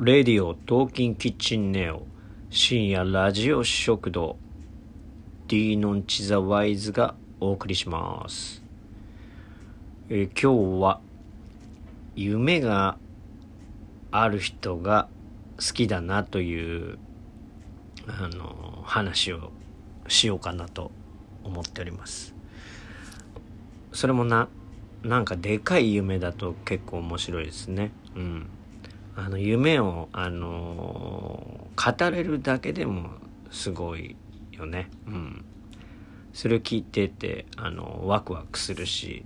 レディオトーキンキッチンネオ深夜ラジオ食堂 D ノンチザワイズがお送りします、え今日は夢がある人が好きだなというあの話をしようかなと思っております。それもななんかでかい夢だと結構面白いですね。うん。あの夢をあの語れるだけでもすごいよね。うん。それを聞いててあのワクワクするし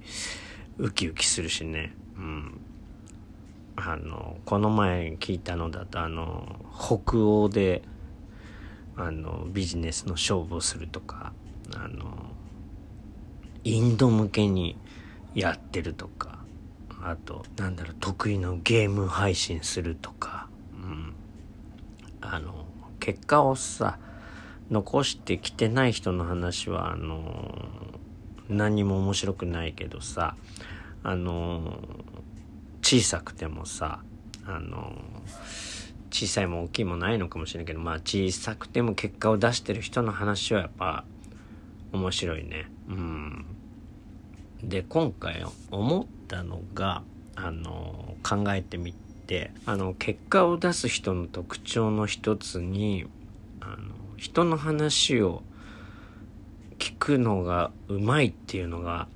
ウキウキするしね。うん。あのこの前聞いたのだとあの北欧であのビジネスの勝負をするとかあのインド向けにやってるとかあとなんだろう得意のゲーム配信するとか、うん、あの結果をさ残してきてない人の話はあの何も面白くないけどさあの小さくてもさあの小さいも大きいもないのかもしれないけどまあ小さくても結果を出してる人の話はやっぱ面白いね。うん。で今回思ったのがあの考えてみてあの結果を出す人の特徴の一つにあの人の話を聞くのがうまいっていうのが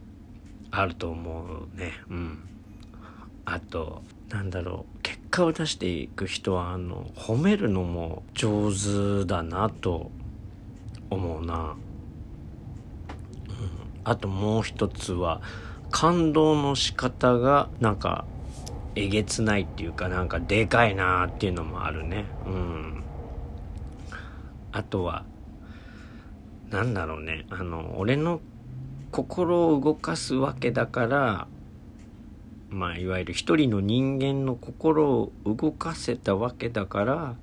あると思うね。うん。あとなんだろう結果を出していく人はあの褒めるのも上手だなと思うな。うん。あともう一つは感動の仕方がなんかえげつないっていうかなんかでかいなーっていうのもあるね。うん。あとはなんだろうね。あの俺の心を動かすわけだからまあいわゆる一人の人間の心を動かせたわけだから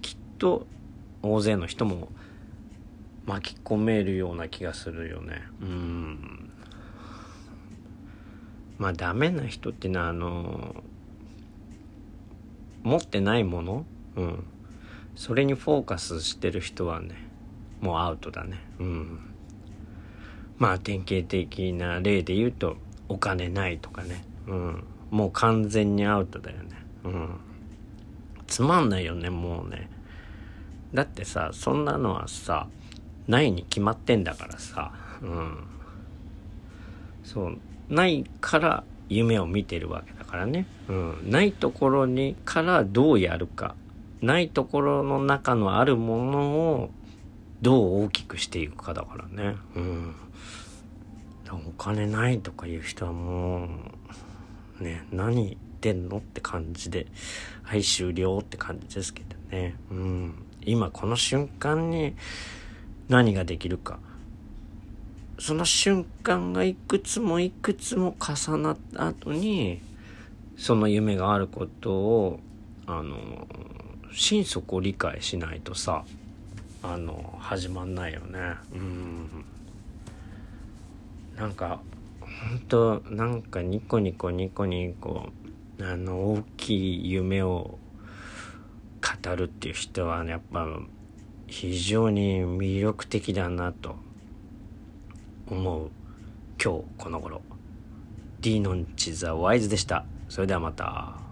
きっと大勢の人も巻き込めるような気がするよね。うん。まあダメな人ってのはあの持ってないものうん。それにフォーカスしてる人はねもうアウトだね。うん。まあ典型的な例で言うとお金ないとかね。うん。もう完全にアウトだよね。うん。つまんないよねもうね。だってさそんなのはさないに決まってんだからさ。うん。そうないから夢を見てるわけだからね、うん、ないところにからどうやるかないところの中のあるものをどう大きくしていくかだからね。うん。お金ないとかいう人はもうね何言ってんのって感じではい終了って感じですけどね。うん。今この瞬間に何ができるか。その瞬間がいくつもいくつも重なった後にその夢があることをあの心底理解しないとさあの始まんないよね。うん。なんか本当なんかニコニコニコニコあの大きい夢を語るっていう人はねやっぱ非常に魅力的だなと。思う今日この頃。D のんちザワイズでした。それではまた。